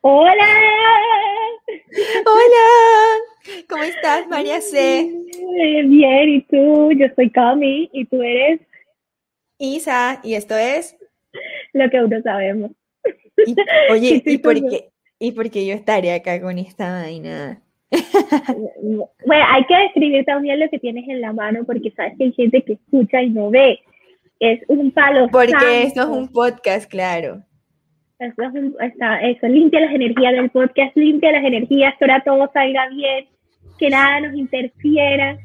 Hola. Hola. ¿Cómo estás, María C? Bien, ¿y tú? Yo soy Cami y tú eres Isa y esto es lo que uno sabemos. oye, ¿y por, qué, ¿y por qué yo estaré acá con esta vaina? bueno, hay que describir también lo que tienes en la mano porque sabes que hay gente que escucha y no ve. Es un palo. Porque esto es un podcast, claro. Eso, eso, limpia las energías del podcast, limpia las energías, que ahora todo salga bien, que nada nos interfiera.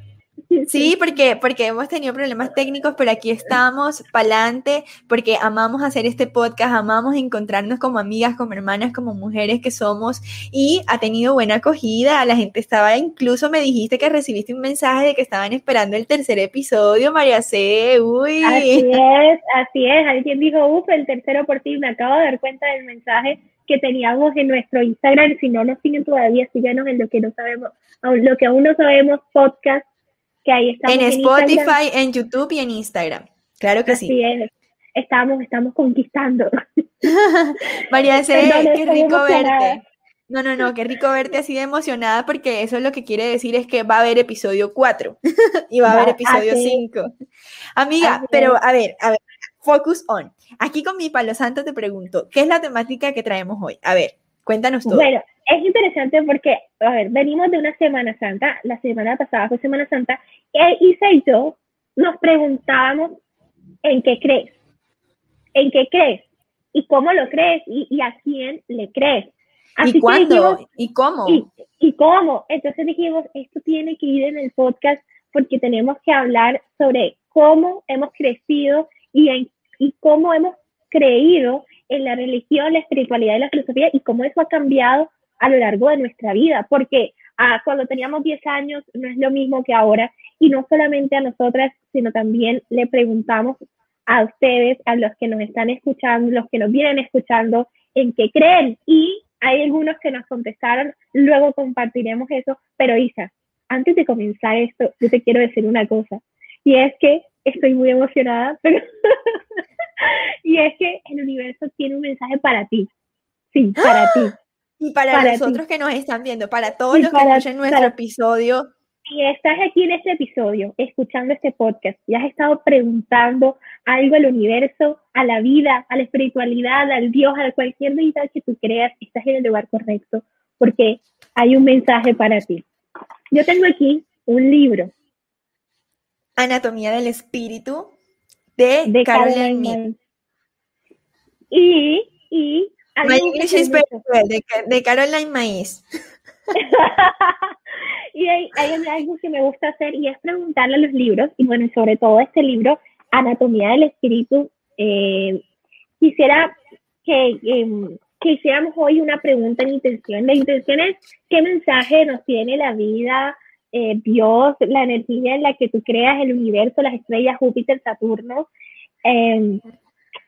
Sí, porque, porque hemos tenido problemas técnicos, pero aquí estamos pa'lante, porque amamos hacer este podcast, amamos encontrarnos como amigas, como hermanas, como mujeres que somos, y ha tenido buena acogida. La gente estaba, incluso me dijiste que recibiste un mensaje de que estaban esperando el tercer episodio, María C. Uy. Así es, así es. Alguien dijo, uff, el tercero por ti. Me acabo de dar cuenta del mensaje que teníamos en nuestro Instagram. Si no nos siguen todavía, síganos en lo que no sabemos, lo que aún no sabemos, podcast en Spotify, en, YouTube y en Instagram. Claro que sí. Estamos, estamos conquistando. María C, qué rico verte. No, no, no, qué rico verte así de emocionada porque eso es lo que quiere decir es que va a haber episodio 4 y va a haber episodio 5. Amiga, pero a ver, a ver, focus on. Aquí con mi palo santo te pregunto, ¿qué es la temática que traemos hoy? A ver, cuéntanos todo. Bueno, es interesante porque, a ver, venimos de una Semana Santa, la semana pasada fue Semana Santa, e Isa y yo nos preguntábamos en qué crees, en qué crees, y cómo lo crees, y, a quién le crees. ¿Y cuándo? ¿Y cómo? Y, cómo. Entonces dijimos, esto tiene que ir en el podcast porque tenemos que hablar sobre cómo hemos crecido y, y cómo hemos creído en la religión, la espiritualidad y la filosofía y cómo eso ha cambiado a lo largo de nuestra vida, porque ah, cuando teníamos 10 años no es lo mismo que ahora, y no solamente a nosotras, sino también le preguntamos a ustedes, a los que nos están escuchando, los que nos vienen escuchando, en qué creen, y hay algunos que nos contestaron, luego compartiremos eso, pero Isa, antes de comenzar esto, yo te quiero decir una cosa, y es que estoy muy emocionada, y es que el universo tiene un mensaje para ti, sí, para ti. Y para, nosotros que nos están viendo, para todos los que escuchen nuestro episodio. Si estás aquí en este episodio, escuchando este podcast, y has estado preguntando algo al universo, a la vida, a la espiritualidad, al Dios, a cualquier deidad que tú creas, estás en el lugar correcto, porque hay un mensaje para ti. Yo tengo aquí un libro. Anatomía del Espíritu de, de Caroline Y, y My English is very de, de Caroline Maíz. y hay, algo que me gusta hacer y es preguntarle a los libros, y bueno, sobre todo este libro, Anatomía del Espíritu, eh, quisiera que, que, hiciéramos hoy una pregunta en intención. La intención es qué mensaje nos tiene la vida, eh, Dios, la energía en la que tú creas, el universo, las estrellas, Júpiter, Saturno. Em,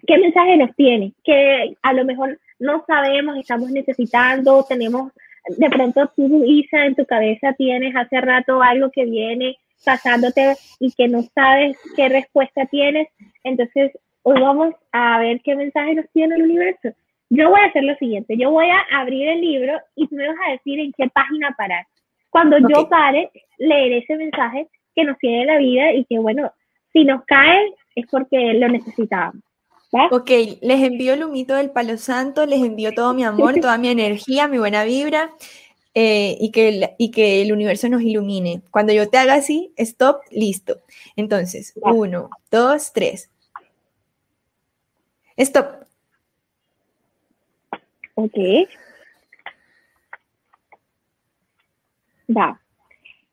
¿Qué mensaje nos tiene? Que a lo mejor no sabemos, estamos necesitando, tenemos, de pronto tú, Isa, en tu cabeza tienes hace rato algo que viene pasándote y que no sabes qué respuesta tienes. Entonces, hoy vamos a ver qué mensaje nos tiene el universo. Yo voy a hacer lo siguiente, yo voy a abrir el libro y tú me vas a decir en qué página parar. Cuando yo pare, leeré ese mensaje que nos tiene la vida y que, bueno, si nos cae es porque lo necesitábamos. Ok, les envío el humito del palo santo, les envío todo mi amor, toda mi energía, mi buena vibra eh, y, que el, y que el universo nos ilumine. Cuando yo te haga así, stop, listo. Entonces, uno, dos, tres. Stop. Ok. Va.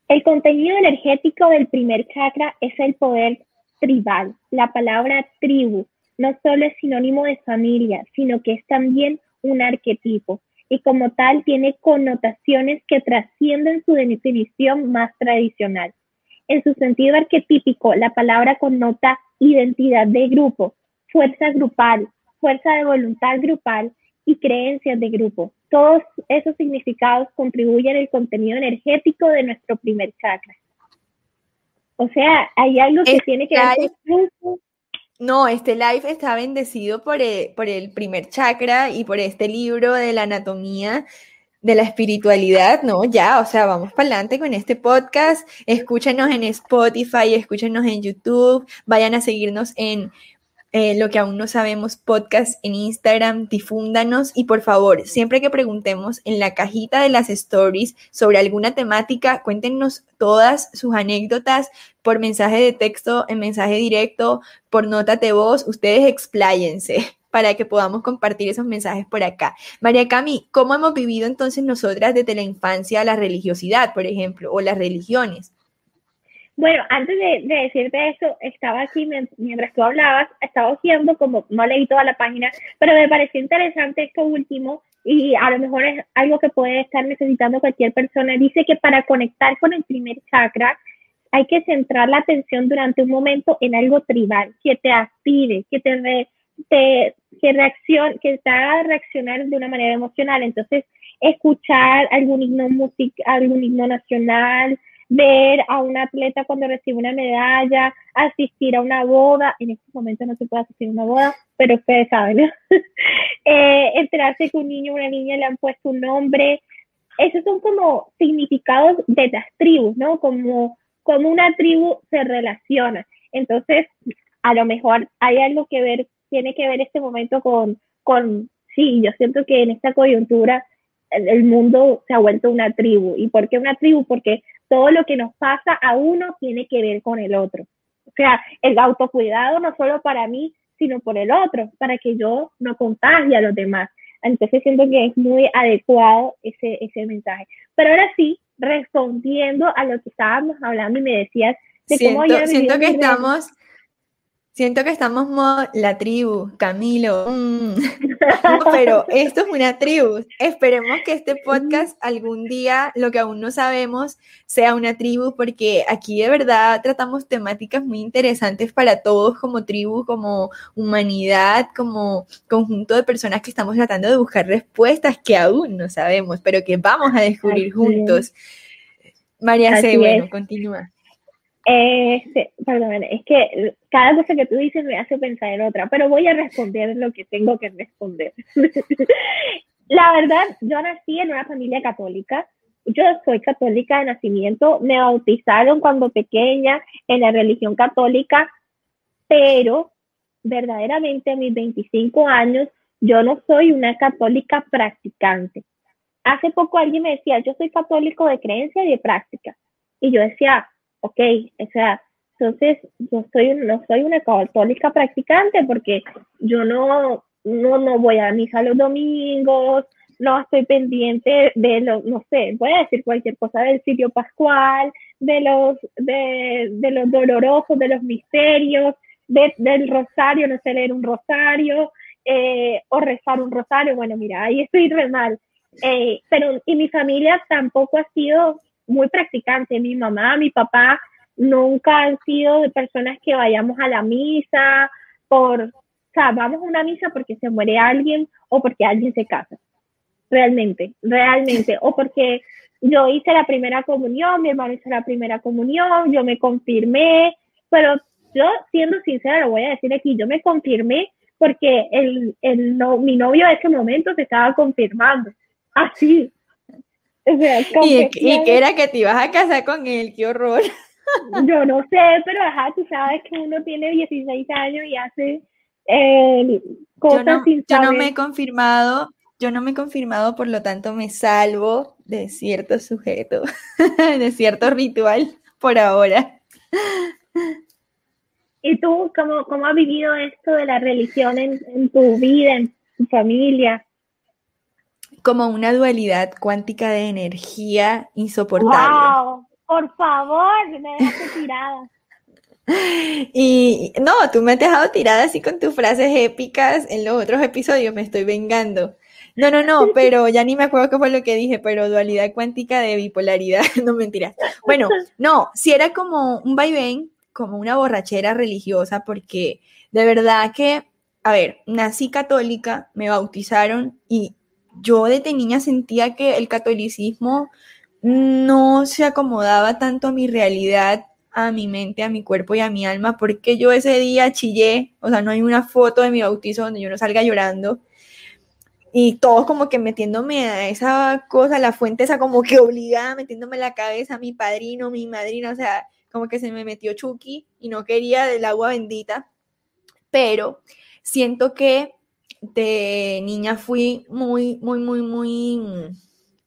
El contenido energético del primer chakra es el poder tribal, la palabra tribu no solo es sinónimo de familia, sino que es también un arquetipo y como tal tiene connotaciones que trascienden su definición más tradicional. En su sentido arquetípico, la palabra connota identidad de grupo, fuerza grupal, fuerza de voluntad grupal y creencias de grupo. Todos esos significados contribuyen al contenido energético de nuestro primer chakra. O sea, hay algo que tiene que ver con No, este live está bendecido por el, por el primer chakra y por este libro de la anatomía de la espiritualidad, ¿no? Ya, o sea, vamos para adelante con este podcast. Escúchenos en Spotify, escúchenos en YouTube, vayan a seguirnos en eh, lo que aún no sabemos, podcast en Instagram, difúndanos y por favor, siempre que preguntemos en la cajita de las stories sobre alguna temática, cuéntenos todas sus anécdotas por mensaje de texto, en mensaje directo, por nota de voz, ustedes expláyense para que podamos compartir esos mensajes por acá. María Cami, ¿cómo hemos vivido entonces nosotras desde la infancia la religiosidad, por ejemplo, o las religiones? Bueno, antes de, decirte eso, estaba aquí mientras tú hablabas, estaba haciendo como, no leí toda la página, pero me pareció interesante esto último y a lo mejor es algo que puede estar necesitando cualquier persona. Dice que para conectar con el primer chakra hay que centrar la atención durante un momento en algo tribal, que te aspire, que te, te que reaccione, que te haga reaccionar de una manera emocional. Entonces, escuchar algún himno music, algún himno nacional, ver a un atleta cuando recibe una medalla, asistir a una boda, en este momento no se puede asistir a una boda, pero ustedes saben, eh, enterarse que un niño o una niña le han puesto un nombre, esos son como significados de las tribus, ¿no? Como, como una tribu se relaciona. Entonces, a lo mejor hay algo que ver, tiene que ver este momento con, con sí, yo siento que en esta coyuntura el mundo se ha vuelto una tribu. ¿Y por qué una tribu? Porque todo lo que nos pasa a uno tiene que ver con el otro. O sea, el autocuidado no solo para mí, sino por el otro, para que yo no contagie a los demás. Entonces siento que es muy adecuado ese, ese mensaje. Pero ahora sí, respondiendo a lo que estábamos hablando y me decías de cómo siento que estamos Siento que estamos la tribu, Camilo. Mm. pero esto es una tribu. Esperemos que este podcast algún día, lo que aún no sabemos, sea una tribu, porque aquí de verdad tratamos temáticas muy interesantes para todos como tribu, como humanidad, como conjunto de personas que estamos tratando de buscar respuestas que aún no sabemos, pero que vamos a descubrir juntos. María C, bueno, continúa. Este, perdón, es que cada cosa que tú dices me hace pensar en otra, pero voy a responder lo que tengo que responder. la verdad, yo nací en una familia católica. Yo soy católica de nacimiento, me bautizaron cuando pequeña en la religión católica, pero verdaderamente a mis 25 años yo no soy una católica practicante. Hace poco alguien me decía, yo soy católico de creencia y de práctica. Y yo decía, ok, o sea, entonces yo soy, no soy una católica practicante porque yo no, no, no voy a misa los domingos, no estoy pendiente de lo, no sé, voy a decir cualquier cosa del sitio pascual, de los, de, de los dolorosos, de los misterios, del rosario, no sé leer un rosario, eh, o rezar un rosario, bueno, mira, ahí estoy re mal. Eh, pero, y mi familia tampoco ha sido muy practicante. Mi mamá, mi papá nunca han sido de personas que vayamos a la misa por, o sea, vamos a una misa porque se muere alguien o porque alguien se casa. Realmente, realmente. O porque yo hice la primera comunión, mi hermano hizo la primera comunión, yo me confirmé, pero yo siendo sincera, lo voy a decir aquí, yo me confirmé porque el, el no, mi novio en ese momento se estaba confirmando. Así, y, que era que te ibas a casar con él, qué horror. Yo no sé, pero ajá, tú sabes que uno tiene 16 años y hace eh, cosas yo no, sin Yo no me he confirmado, yo no me he confirmado, por lo tanto me salvo de cierto sujeto, de cierto ritual por ahora. ¿Y tú cómo, cómo has vivido esto de la religión en, en tu vida, en tu familia? Como una dualidad cuántica de energía insoportable. ¡Wow! Por favor, me dejaste tirada. Y no, tú me has dejado tirada así con tus frases épicas en los otros episodios, me estoy vengando. No, no, no, pero ya ni me acuerdo qué fue lo que dije, pero dualidad cuántica de bipolaridad, no mentiras. Bueno, no, si era como un vaivén, como una borrachera religiosa, porque de verdad que, a ver, nací católica, me bautizaron y yo desde niña sentía que el catolicismo no se acomodaba tanto a mi realidad a mi mente, a mi cuerpo y a mi alma, porque yo ese día chillé, o sea, no hay una foto de mi bautizo donde yo no salga llorando. Y todos como que metiéndome a esa cosa, la fuente esa como que obligada, metiéndome la cabeza, mi padrino, mi madrina, o sea, como que se me metió Chucky y no quería del agua bendita. Pero siento que de niña fui muy, muy, muy, muy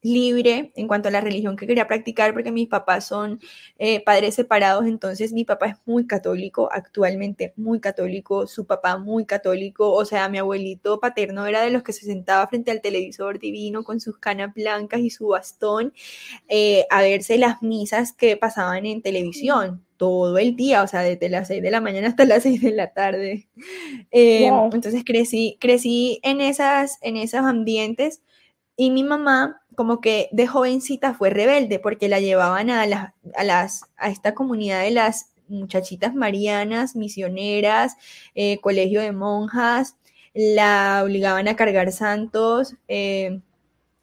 libre en cuanto a la religión que quería practicar porque mis papás son eh, padres separados, entonces mi papá es muy católico, actualmente muy católico, su papá muy católico, o sea, mi abuelito paterno era de los que se sentaba frente al televisor divino con sus canas blancas y su bastón eh, a verse las misas que pasaban en televisión todo el día, o sea, desde las 6 de la mañana hasta las 6 de la tarde. Eh, entonces crecí, crecí en, esas, en esos ambientes y mi mamá como que de jovencita fue rebelde porque la llevaban a, a, las, a esta comunidad de las muchachitas marianas, misioneras, eh, colegio de monjas, la obligaban a cargar santos. Eh,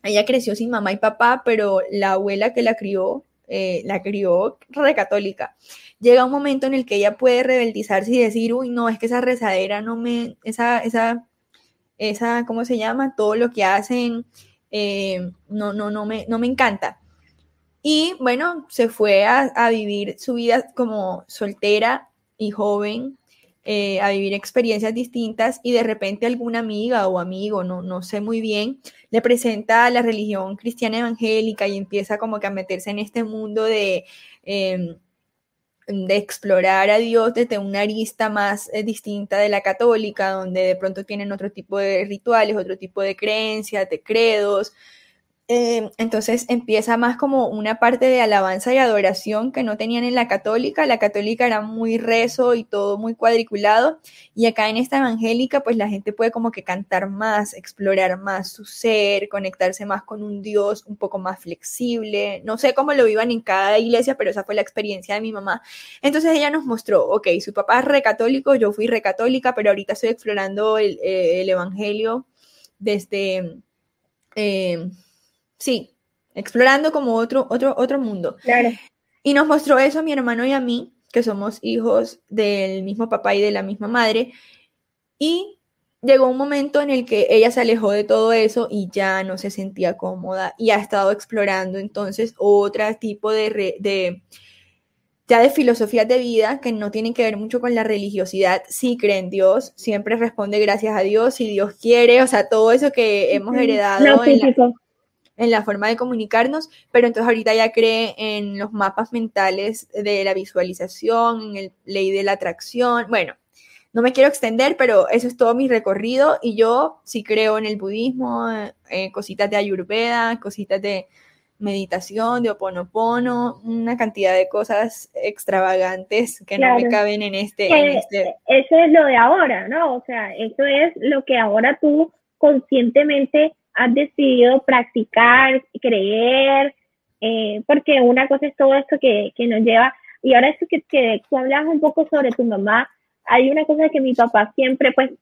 ella creció sin mamá y papá, pero la abuela que la crió, eh, la crió re católica. Llega un momento en el que ella puede rebeldizarse y decir, uy, no, es que esa rezadera no me, esa, esa, esa, ¿cómo se llama? Todo lo que hacen eh, no, no, no, me, no me encanta. Y bueno, se fue a, vivir su vida como soltera y joven, eh, a vivir experiencias distintas y de repente alguna amiga o amigo, no, no sé muy bien, le presenta la religión cristiana evangélica y empieza como que a meterse en este mundo de... Em, de explorar a Dios desde una arista más eh, distinta de la católica, donde de pronto tienen otro tipo de rituales, otro tipo de creencias, de credos, Em, entonces empieza más como una parte de alabanza y adoración que no tenían en la católica. La católica era muy rezo y todo muy cuadriculado. Y acá en esta evangélica, pues la gente puede como que cantar más, explorar más su ser, conectarse más con un Dios un poco más flexible. No sé cómo lo vivan en cada iglesia, pero esa fue la experiencia de mi mamá. Entonces ella nos mostró, ok, su papá es recatólico, yo fui recatólica, pero ahorita estoy explorando el, eh, evangelio desde... Eh, sí, explorando como otro, otro, otro mundo. Y nos mostró eso a mi hermano y a mí, que somos hijos del mismo papá y de la misma madre. Y llegó un momento en el que ella se alejó de todo eso y ya no se sentía cómoda y ha estado explorando entonces otro tipo de, de ya de filosofías de vida que no tienen que ver mucho con la religiosidad, sí cree en Dios, siempre responde gracias a Dios, si Dios quiere, o sea, todo eso que hemos heredado en la, en la forma de comunicarnos, pero entonces ahorita ya cree en los mapas mentales de la visualización, en el ley de la atracción. Bueno, no me quiero extender, pero eso es todo mi recorrido y yo sí creo en el budismo, eh, cositas de ayurveda, cositas de meditación, de oponopono, una cantidad de cosas extravagantes que no me caben en este, en este... Eso es lo de ahora, ¿no? O sea, eso es lo que ahora tú conscientemente has decidido practicar, creer, eh, porque una cosa es todo esto que, que nos lleva, y ahora esto que, que tú hablas un poco sobre tu mamá, hay una cosa que mi papá siempre, pues,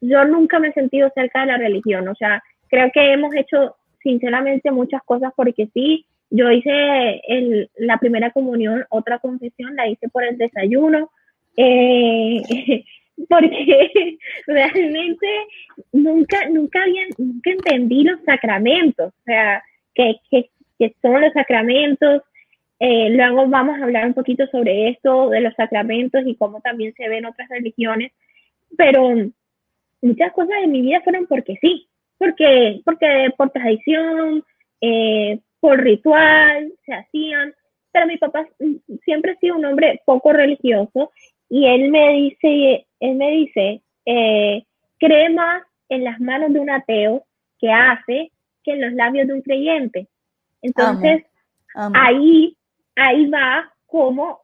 yo nunca me he sentido cerca de la religión, o sea, creo que hemos hecho sinceramente muchas cosas porque sí, yo hice el, la primera comunión, otra confesión, la hice por el desayuno, eh, porque realmente nunca, nunca, había, nunca entendí los sacramentos, o sea, que, que, son los sacramentos. Eh, luego vamos a hablar un poquito sobre esto, de los sacramentos y cómo también se ven otras religiones, pero muchas cosas de mi vida fueron porque sí, porque, porque por tradición, eh, por ritual, se hacían, pero mi papá siempre ha sido un hombre poco religioso y él me dice, él me dice, eh, cree más en las manos de un ateo que hace que en los labios de un creyente. Entonces, ahí, ahí va cómo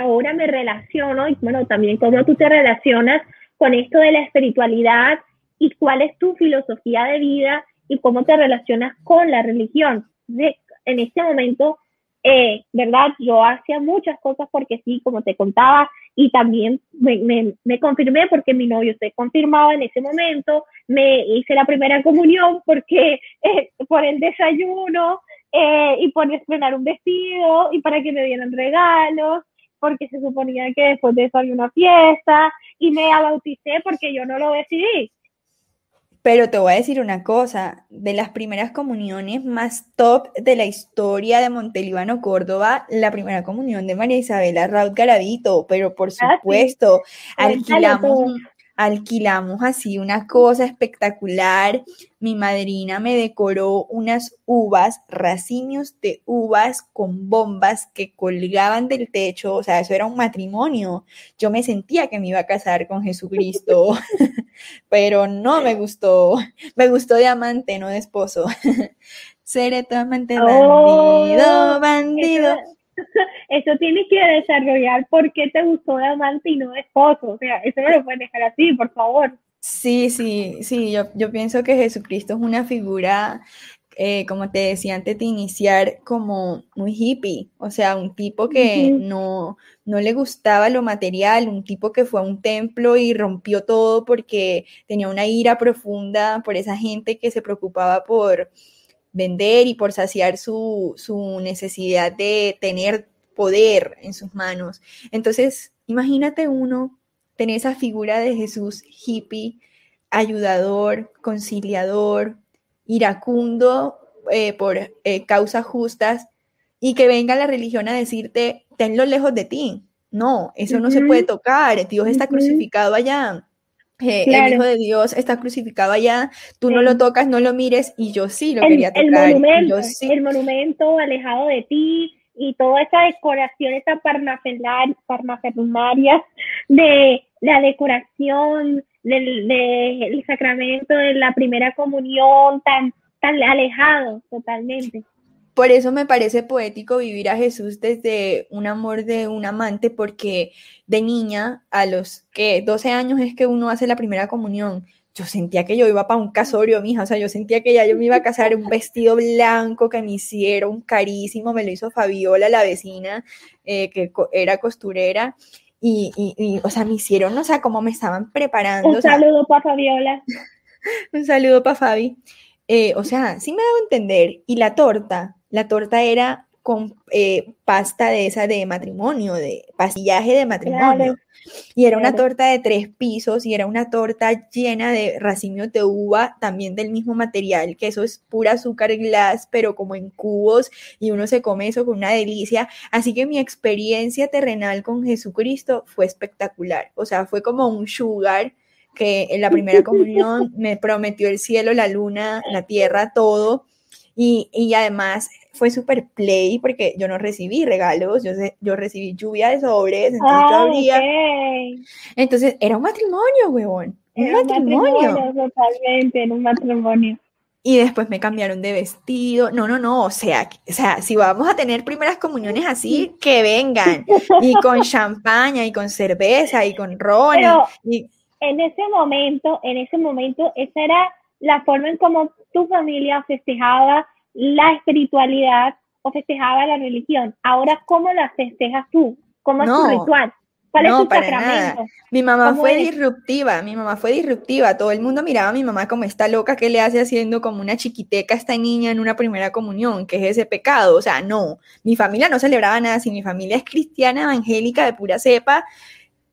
ahora me relaciono y bueno, también cómo tú te relacionas con esto de la espiritualidad y cuál es tu filosofía de vida y cómo te relacionas con la religión. en este momento eh, ¿verdad? Yo hacía muchas cosas porque sí, como te contaba, y también me, me, confirmé porque mi novio se confirmaba en ese momento, me hice la primera comunión porque eh, por el desayuno eh, y por estrenar un vestido y para que me dieran regalos porque se suponía que después de eso había una fiesta y me bauticé porque yo no lo decidí. Pero te voy a decir una cosa, de las primeras comuniones más top de la historia de Montelíbano, Córdoba, la primera comunión de María Isabela Raúl Garavito, pero por ah, supuesto, alquilamos, alquilamos así una cosa espectacular. Mi madrina me decoró unas uvas, racimios de uvas con bombas que colgaban del techo, o sea, eso era un matrimonio. Yo me sentía que me iba a casar con Jesucristo, pero no me gustó. Me gustó de amante, no de esposo. Seré tu amante bandido, oh, bandido. eso tienes que desarrollar por qué te gustó de amante y no de esposo. O sea, eso no lo puedes dejar así, por favor. Sí, sí, sí, yo, yo pienso que Jesucristo es una figura, eh, como te decía antes de iniciar, como muy hippie, o sea, un tipo que no, no le gustaba lo material, un tipo que fue a un templo y rompió todo porque tenía una ira profunda por esa gente que se preocupaba por vender y por saciar su, necesidad de tener poder en sus manos. Entonces, imagínate uno tener esa figura de Jesús hippie, ayudador, conciliador, iracundo eh, por eh, causas justas y que venga la religión a decirte, tenlo lejos de ti. No, eso no se puede tocar, Dios está crucificado allá. El Hijo de Dios está crucificado allá, tú no lo tocas, no lo mires, y yo sí lo quería tocar. El monumento, el monumento alejado de ti, y toda esa decoración, esa parnafernaria de la decoración del, sacramento de la primera comunión, tan, tan alejado totalmente. Por eso me parece poético vivir a Jesús desde un amor de un amante, porque de niña a los que 12 años es que uno hace la primera comunión. Yo sentía que yo iba para un casorio, mija, o sea, yo sentía que ya yo me iba a casar un vestido blanco que me hicieron carísimo, me lo hizo Fabiola, la vecina, eh, que era costurera, y, y, o sea, me hicieron, o sea, como me estaban preparando. Un saludo para Fabiola. un saludo para Fabi. Eh, o sea, sí me a entender. Y la torta, la torta era con eh, pasta de esa de matrimonio, de pastillaje de matrimonio. y era una torta de tres pisos y era una torta llena de racimios de uva, también del mismo material, que eso es pura azúcar glass, pero como en cubos, y uno se come eso con una delicia. Así que mi experiencia terrenal con Jesucristo fue espectacular. O sea, fue como un sugar que en la primera comunión me prometió el cielo, la luna, la tierra, todo. Y, y además fue súper play porque yo no recibí regalos, yo, yo recibí lluvia de sobres, entonces Entonces era un matrimonio, huevón. Un matrimonio. Totalmente, en un matrimonio. Y después me cambiaron de vestido. No, no, no. O sea, o sea, si vamos a tener primeras comuniones así, que vengan. Y con champaña, y con cerveza, y con ron. y... en ese momento, en ese momento, esa era la forma en como tu familia festejaba la espiritualidad o festejaba la religión. Ahora, ¿cómo la festejas tú? ¿Cómo es tu ritual? ¿Cuál es tu sacramento? Mi mamá fue disruptiva, mi mamá fue disruptiva. Todo el mundo miraba a mi mamá como esta loca que le hace haciendo como una chiquiteca a esta niña en una primera comunión, que es ese pecado. O sea, no, mi familia no celebraba nada si mi familia es cristiana, evangélica, de pura cepa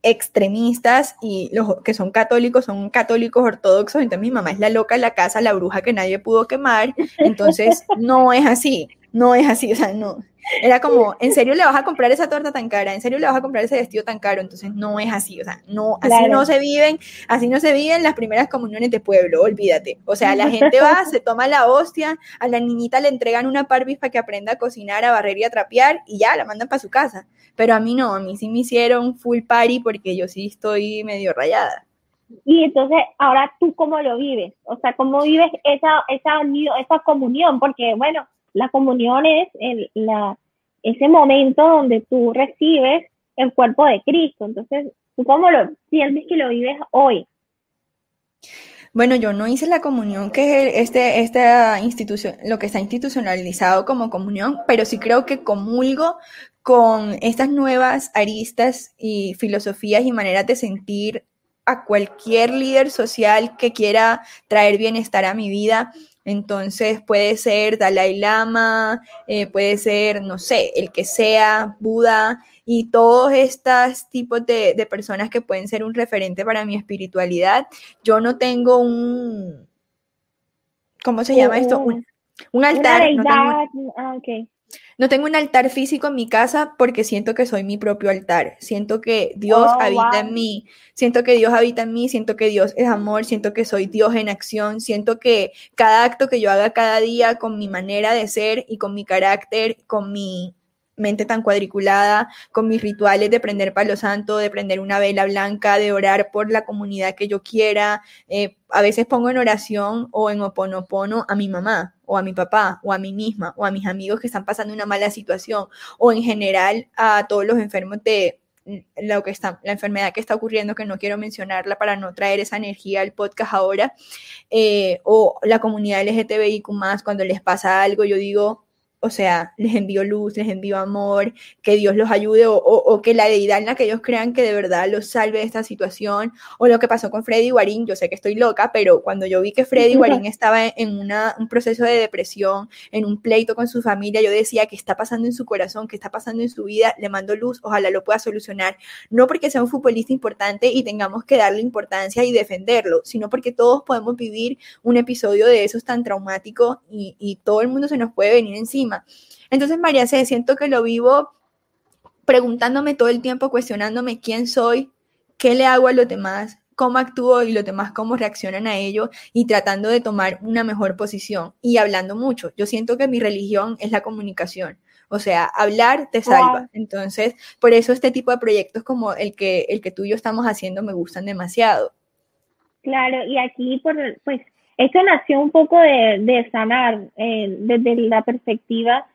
extremistas y los que son católicos son católicos ortodoxos, entonces mi mamá es la loca en la casa, la bruja que nadie pudo quemar, entonces no es así, no es así, o sea, no. Era como, ¿en serio le vas a comprar esa torta tan cara? ¿En serio le vas a comprar ese vestido tan caro? Entonces no es así, o sea, no, así no se viven, así no se viven las primeras comuniones de pueblo, olvídate. O sea, la gente va, se toma la hostia, a la niñita le entregan una parvis para que aprenda a cocinar, a barrer y a trapear y ya, la mandan para su casa. Pero a mí no, a mí sí me hicieron full party porque yo sí estoy medio rayada. Y entonces, ahora tú cómo lo vives, o sea, cómo vives esa, esa, esa comunión, porque bueno, la comunión es el, la, ese momento donde tú recibes el cuerpo de Cristo. Entonces, ¿tú cómo lo sientes que lo vives hoy? Bueno, yo no hice la comunión, que es este, esta institución, lo que está institucionalizado como comunión, pero sí creo que comulgo con estas nuevas aristas y filosofías y maneras de sentir a cualquier líder social que quiera traer bienestar a mi vida. Entonces puede ser Dalai Lama, eh, puede ser, no sé, el que sea, Buda y todos estos tipos de, personas que pueden ser un referente para mi espiritualidad. Yo no tengo un, ¿cómo se llama esto? Un, altar. Ah, no tengo un altar físico en mi casa porque siento que soy mi propio altar. Siento que Dios oh, habita en mí. Siento que Dios habita en mí. Siento que Dios es amor. Siento que soy Dios en acción. Siento que cada acto que yo haga cada día con mi manera de ser y con mi carácter, con mi mente tan cuadriculada, con mis rituales de prender palo santo, de prender una vela blanca, de orar por la comunidad que yo quiera. Eh, a veces pongo en oración o en oponopono a mi mamá o a mi papá o a mí misma o a mis amigos que están pasando una mala situación o en general a todos los enfermos de lo que está, la enfermedad que está ocurriendo, que no quiero mencionarla para no traer esa energía al podcast ahora, eh, o la comunidad LGTBIQ cuando les pasa algo, yo digo, o sea, les envío luz, les envío amor, que Dios los ayude o, que la deidad en la que ellos crean que de verdad los salve de esta situación, o lo que pasó con Freddy Guarín, yo sé que estoy loca, pero cuando yo vi que Freddy Guarín estaba en un proceso de depresión, en un pleito con su familia, yo decía, ¿qué está pasando en su corazón? ¿Qué está pasando en su vida? Le mando luz, ojalá lo pueda solucionar, no porque sea un futbolista importante y tengamos que darle importancia y defenderlo, sino porque todos podemos vivir un episodio de esos tan traumático y, y todo el mundo se nos puede venir encima entonces, María C, siento que lo vivo preguntándome todo el tiempo, cuestionándome quién soy, qué le hago a los demás, cómo actúo y los demás cómo reaccionan a ello y tratando de tomar una mejor posición y hablando mucho. Yo siento que mi religión es la comunicación. O sea, hablar te salva. Entonces, por eso este tipo de proyectos como el que, el que tú y yo estamos haciendo me gustan demasiado. Claro, y aquí, por, pues, esto nació un poco de, sanar eh, desde la perspectiva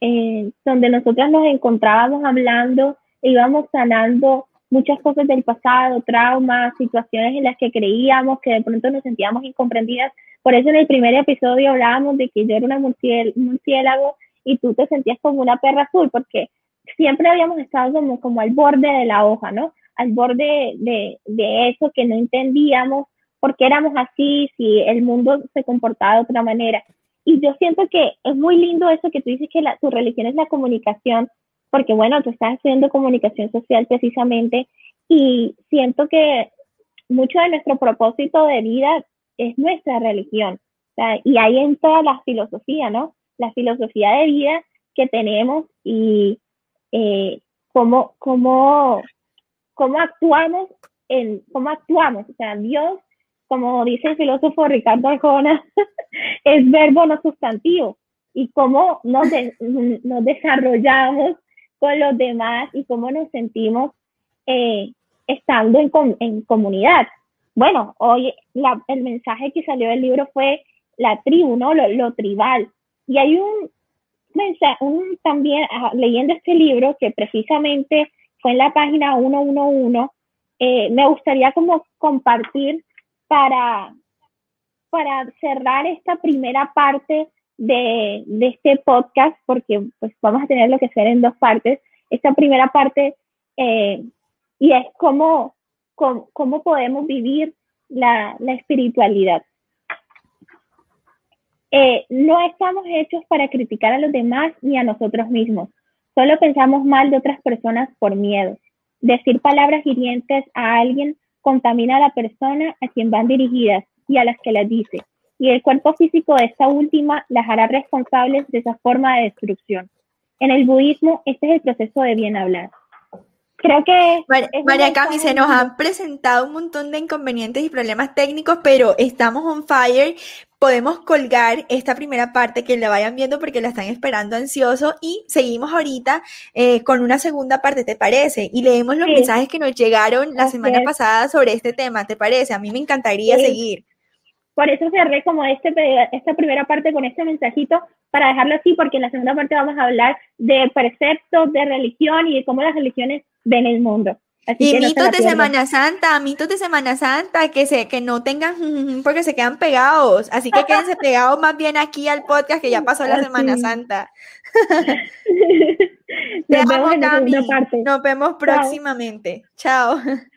eh, donde nosotras nos encontrábamos hablando, e íbamos sanando muchas cosas del pasado, traumas, situaciones en las que creíamos que de pronto nos sentíamos incomprendidas. Por eso en el primer episodio hablábamos de que yo era una murciélago y tú te sentías como una perra azul, porque siempre habíamos estado como, como al borde de la hoja, ¿no? Al borde de, de eso que no entendíamos por qué éramos así, si el mundo se comportaba de otra manera. Y yo siento que es muy lindo eso que tú dices que la, tu religión es la comunicación, porque bueno, tú estás estudiando comunicación social precisamente y siento que mucho de nuestro propósito de vida es nuestra religión. y ahí entra la filosofía, ¿no? La filosofía de vida que tenemos y eh, cómo, cómo, cómo actuamos en cómo actuamos. O sea, Dios como dice el filósofo Ricardo Arjona, es verbo no sustantivo y cómo nos, nos desarrollamos con los demás y cómo nos sentimos eh, estando en, en, comunidad. Bueno, hoy el mensaje que salió del libro fue la tribu, ¿no? Lo, tribal. Y hay un mensaje, un, también ah, leyendo este libro que precisamente fue en la página 111, eh, me gustaría como compartir para, para cerrar esta primera parte de, este podcast, porque pues vamos a tener lo que hacer en dos partes, esta primera parte eh, y es cómo, cómo, podemos vivir la, espiritualidad. Eh, no estamos hechos para criticar a los demás ni a nosotros mismos. Solo pensamos mal de otras personas por miedo. Decir palabras hirientes a alguien contamina a la persona a quien van dirigidas y a las que las dice, y el cuerpo físico de esta última las hará responsables de esa forma de destrucción. En el budismo, este es el proceso de bien hablar. Creo que... María, Cami, se nos han presentado un montón de inconvenientes y problemas técnicos, pero estamos on fire podemos colgar esta primera parte que la vayan viendo porque la están esperando ansioso y seguimos ahorita eh, con una segunda parte, ¿te parece? Y leemos los mensajes que nos llegaron la semana pasada sobre este tema, ¿te parece? A mí me encantaría seguir. Por eso cerré como este, esta primera parte con este mensajito para dejarlo así, porque en la segunda parte vamos a hablar de preceptos, de religión y de cómo las religiones ven el mundo y mitos de Semana Santa, mitos de Semana Santa, que se, que no tengan, porque se quedan pegados. Así que quédense pegados más bien aquí al podcast que ya pasó la Semana Santa. Nos vemos, Nos vemos próximamente. Chao.